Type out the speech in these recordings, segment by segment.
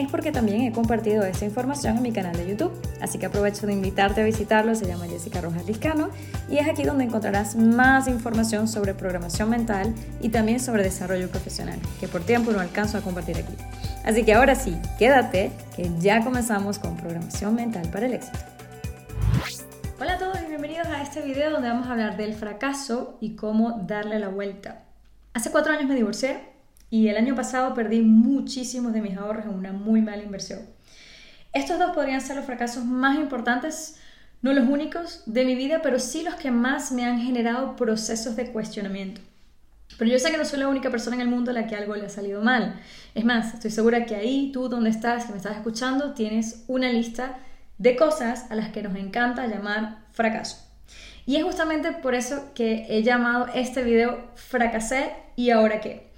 es porque también he compartido esa información en mi canal de YouTube. Así que aprovecho de invitarte a visitarlo, se llama Jessica Rojas Liscano y es aquí donde encontrarás más información sobre programación mental y también sobre desarrollo profesional, que por tiempo no alcanzo a compartir aquí. Así que ahora sí, quédate, que ya comenzamos con programación mental para el éxito. Hola a todos y bienvenidos a este video donde vamos a hablar del fracaso y cómo darle la vuelta. Hace cuatro años me divorcié y el año pasado perdí muchísimos de mis ahorros en una muy mala inversión. Estos dos podrían ser los fracasos más importantes, no los únicos de mi vida, pero sí los que más me han generado procesos de cuestionamiento. Pero yo sé que no soy la única persona en el mundo a la que algo le ha salido mal. Es más, estoy segura que ahí, tú donde estás, que me estás escuchando, tienes una lista de cosas a las que nos encanta llamar fracaso. Y es justamente por eso que he llamado este video Fracasé y ahora qué.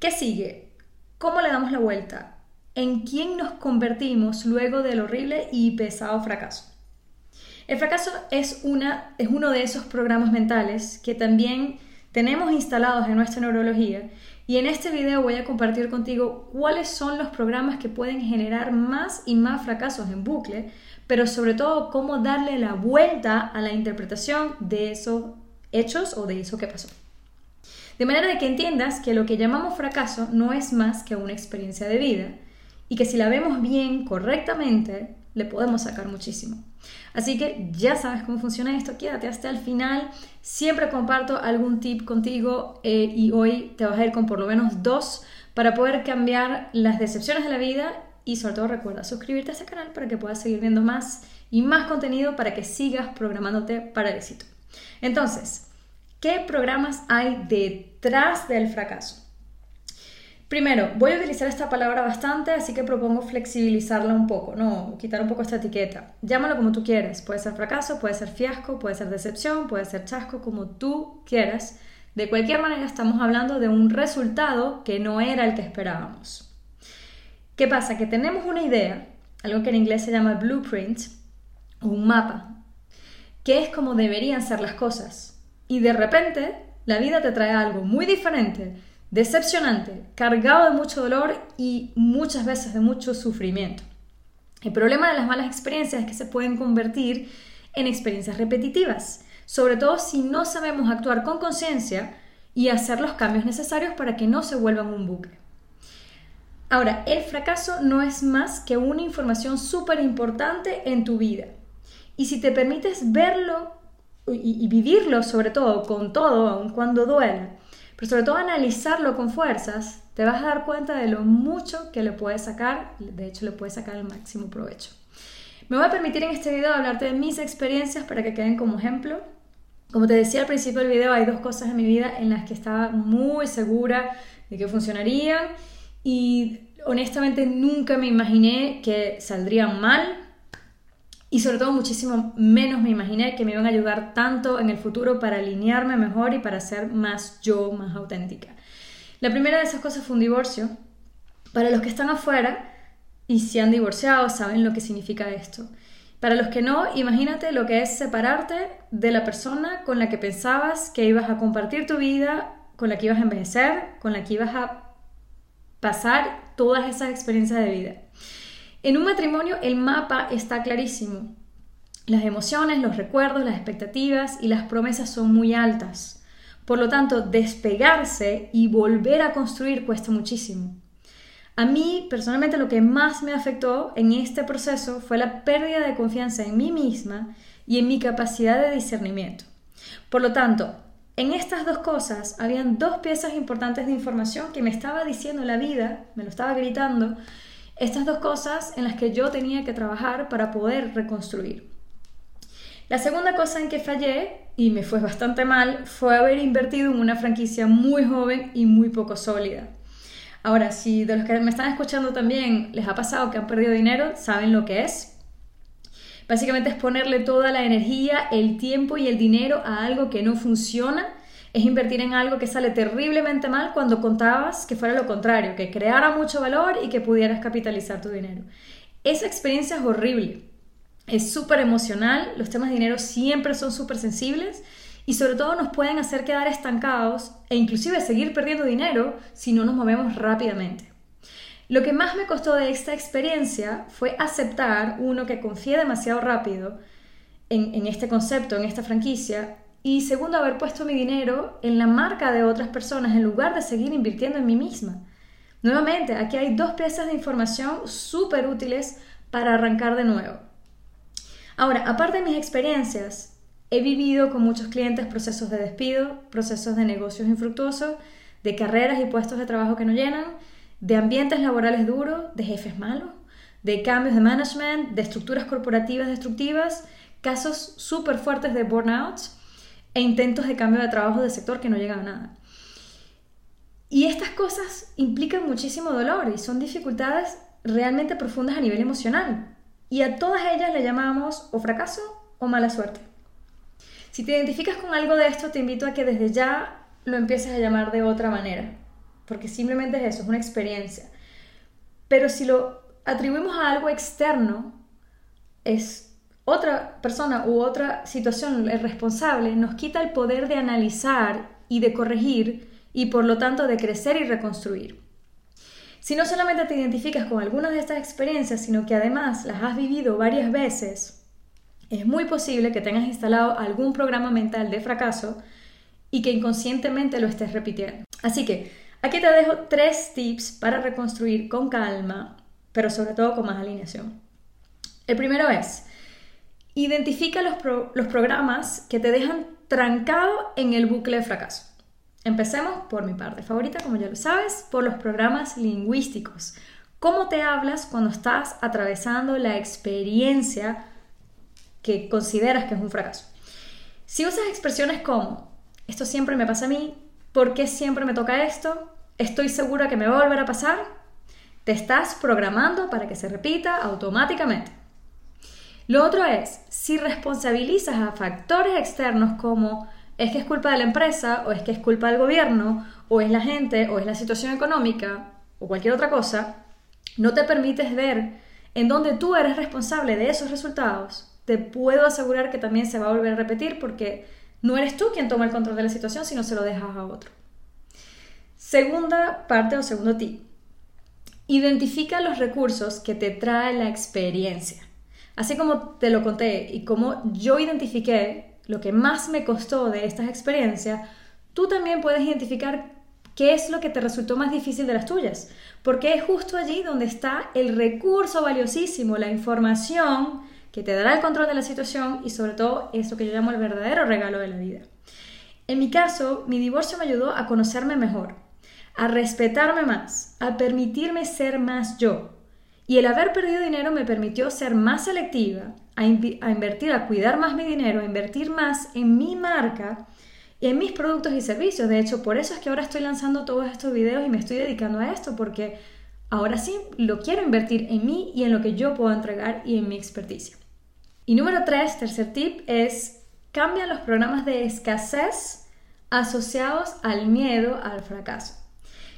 ¿Qué sigue? ¿Cómo le damos la vuelta? ¿En quién nos convertimos luego del horrible y pesado fracaso? El fracaso es, una, es uno de esos programas mentales que también tenemos instalados en nuestra neurología y en este video voy a compartir contigo cuáles son los programas que pueden generar más y más fracasos en bucle, pero sobre todo cómo darle la vuelta a la interpretación de esos hechos o de eso que pasó. De manera de que entiendas que lo que llamamos fracaso no es más que una experiencia de vida y que si la vemos bien, correctamente, le podemos sacar muchísimo. Así que ya sabes cómo funciona esto, quédate hasta el final. Siempre comparto algún tip contigo eh, y hoy te vas a ir con por lo menos dos para poder cambiar las decepciones de la vida y sobre todo recuerda suscribirte a este canal para que puedas seguir viendo más y más contenido para que sigas programándote para el éxito. Entonces, ¿Qué programas hay detrás del fracaso? Primero, voy a utilizar esta palabra bastante, así que propongo flexibilizarla un poco, no quitar un poco esta etiqueta. Llámalo como tú quieres. Puede ser fracaso, puede ser fiasco, puede ser decepción, puede ser chasco, como tú quieras. De cualquier manera, estamos hablando de un resultado que no era el que esperábamos. ¿Qué pasa? Que tenemos una idea, algo que en inglés se llama blueprint, un mapa, que es como deberían ser las cosas y de repente la vida te trae algo muy diferente, decepcionante, cargado de mucho dolor y muchas veces de mucho sufrimiento. El problema de las malas experiencias es que se pueden convertir en experiencias repetitivas, sobre todo si no sabemos actuar con conciencia y hacer los cambios necesarios para que no se vuelvan un bucle. Ahora, el fracaso no es más que una información súper importante en tu vida. Y si te permites verlo y, vivirlo sobre todo, con todo, aun cuando duela, pero sobre todo analizarlo con fuerzas, te vas a dar cuenta de lo mucho que le puedes sacar, de hecho le puedes sacar el máximo provecho. Me voy a permitir en este video hablarte de mis experiencias para que queden como ejemplo. Como te decía al principio del video, hay dos cosas en mi vida en las que estaba muy segura de que funcionarían y honestamente nunca me imaginé que saldrían mal y sobre todo muchísimo menos me imaginé que me iban a ayudar tanto en el futuro para alinearme mejor y para ser más yo, más auténtica. La primera de esas cosas fue un divorcio. Para los que están afuera y se han divorciado saben lo que significa esto. Para los que no, imagínate lo que es separarte de la persona con la que pensabas que ibas a compartir tu vida, con la que ibas a envejecer, con la que ibas a pasar todas esas experiencias de vida. En un matrimonio el mapa está clarísimo. Las emociones, los recuerdos, las expectativas y las promesas son muy altas. Por lo tanto, despegarse y volver a construir cuesta muchísimo. A mí, personalmente, lo que más me afectó en este proceso fue la pérdida de confianza en mí misma y en mi capacidad de discernimiento. Por lo tanto, en estas dos cosas habían dos piezas importantes de información que me estaba diciendo la vida, me lo estaba gritando, estas dos cosas en las que yo tenía que trabajar para poder reconstruir. La segunda cosa en que fallé, y me fue bastante mal, fue haber invertido en una franquicia muy joven y muy poco sólida. Ahora, si de los que me están escuchando también les ha pasado que han perdido dinero, saben lo que es. Básicamente es ponerle toda la energía, el tiempo y el dinero a algo que no funciona, Es invertir en algo que sale terriblemente mal cuando contabas que fuera lo contrario, que creara mucho valor y que pudieras capitalizar tu dinero. Esa experiencia es horrible. Es súper emocional, los temas de dinero siempre son súper sensibles y sobre todo nos pueden hacer quedar estancados e inclusive seguir perdiendo dinero si no nos movemos rápidamente. Lo que más me costó de esta experiencia fue aceptar, uno, que confié demasiado rápido en, en este concepto, en esta franquicia, y segundo, haber puesto mi dinero en la marca de otras personas en lugar de seguir invirtiendo en mí misma. Nuevamente, aquí hay dos piezas de información súper útiles para arrancar de nuevo. Ahora, aparte de mis experiencias, he vivido con muchos clientes procesos de despido, procesos de negocios infructuosos, de carreras y puestos de trabajo que no llenan, de ambientes laborales duros, de jefes malos, de cambios de management, de estructuras corporativas destructivas, casos súper fuertes de burnouts e intentos de cambio de trabajo de sector que no llegan a nada. Y estas cosas implican muchísimo dolor y son dificultades realmente profundas a nivel emocional. Y a todas ellas le llamamos o fracaso o mala suerte. Si te identificas con algo de esto, te invito a que desde ya lo empieces a llamar de otra manera, porque simplemente es eso, es una experiencia. Pero si lo atribuimos a algo externo, es otra persona u otra situación el responsable, nos quita el poder de analizar y de corregir y por lo tanto de crecer y reconstruir. Si no solamente te identificas con algunas de estas experiencias, sino que además las has vivido varias veces, es muy posible que tengas instalado algún programa mental de fracaso y que inconscientemente lo estés repitiendo. Así que aquí te dejo tres tips para reconstruir con calma, pero sobre todo con más alineación. El primero es, Identifica los, los programas que te dejan trancado en el bucle de fracaso. Empecemos por mi parte favorita, como ya lo sabes, por los programas lingüísticos. ¿Cómo te hablas cuando estás atravesando la experiencia que consideras que es un fracaso? Si usas expresiones como, esto siempre me pasa a mí, ¿por qué siempre me toca esto? ¿Estoy segura que me va a volver a pasar? Te estás programando para que se repita automáticamente. Lo otro es, si responsabilizas a factores externos como es que es culpa de la empresa, o es que es culpa del gobierno, o es la gente, o es la situación económica, o cualquier otra cosa, no te permites ver en dónde tú eres responsable de esos resultados, te puedo asegurar que también se va a volver a repetir porque no eres tú quien toma el control de la situación, sino se lo dejas a otro. Segunda parte o segundo tip. Identifica los recursos que te trae la experiencia. Así como te lo conté y como yo identifiqué lo que más me costó de estas experiencias, tú también puedes identificar qué es lo que te resultó más difícil de las tuyas, porque es justo allí donde está el recurso valiosísimo, la información que te dará el control de la situación y sobre todo eso que yo llamo el verdadero regalo de la vida. En mi caso, mi divorcio me ayudó a conocerme mejor, a respetarme más, a permitirme ser más yo, y el haber perdido dinero me permitió ser más selectiva, a, invertir, a cuidar más mi dinero, a invertir más en mi marca y en mis productos y servicios. De hecho, por eso es que ahora estoy lanzando todos estos videos y me estoy dedicando a esto, porque ahora sí lo quiero invertir en mí y en lo que yo puedo entregar y en mi experticia. Y número tres, tercer tip, es cambia los programas de escasez asociados al miedo al fracaso.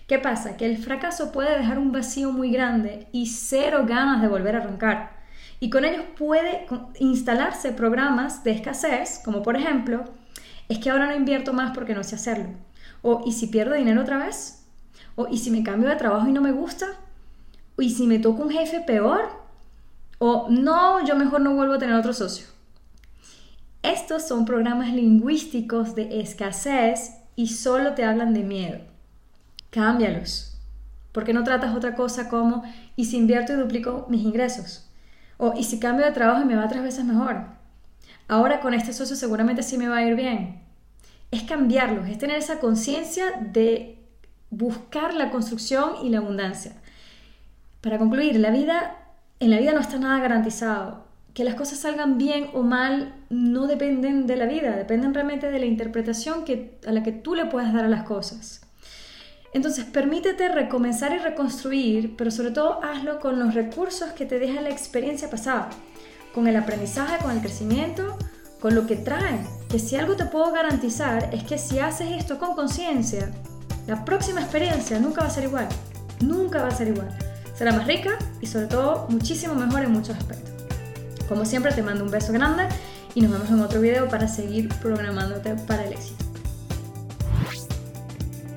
¿Qué pasa? Que el fracaso puede dejar un vacío muy grande y cero ganas de volver a arrancar. Y con ellos puede instalarse programas de escasez, como por ejemplo, es que ahora no invierto más porque no sé hacerlo. O ¿y si pierdo dinero otra vez? O ¿y si me cambio de trabajo y no me gusta? ¿O ¿y si me toca un jefe peor? O no, yo mejor no vuelvo a tener otro socio. Estos son programas lingüísticos de escasez y solo te hablan de miedo cámbialos. ¿Por qué no tratas otra cosa como, y si invierto y duplico mis ingresos? O, y si cambio de trabajo y me va tres veces mejor? Ahora con este socio seguramente sí me va a ir bien. Es cambiarlos, es tener esa conciencia de buscar la construcción y la abundancia. Para concluir, la vida, en la vida no está nada garantizado. Que las cosas salgan bien o mal no dependen de la vida, dependen realmente de la interpretación que, a la que tú le puedas dar a las cosas. Entonces, permítete recomenzar y reconstruir, pero sobre todo hazlo con los recursos que te deja la experiencia pasada, con el aprendizaje, con el crecimiento, con lo que trae que si algo te puedo garantizar es que si haces esto con conciencia, la próxima experiencia nunca va a ser igual. Nunca va a ser igual. Será más rica y sobre todo muchísimo mejor en muchos aspectos. Como siempre te mando un beso grande y nos vemos en otro video para seguir programándote para el éxito.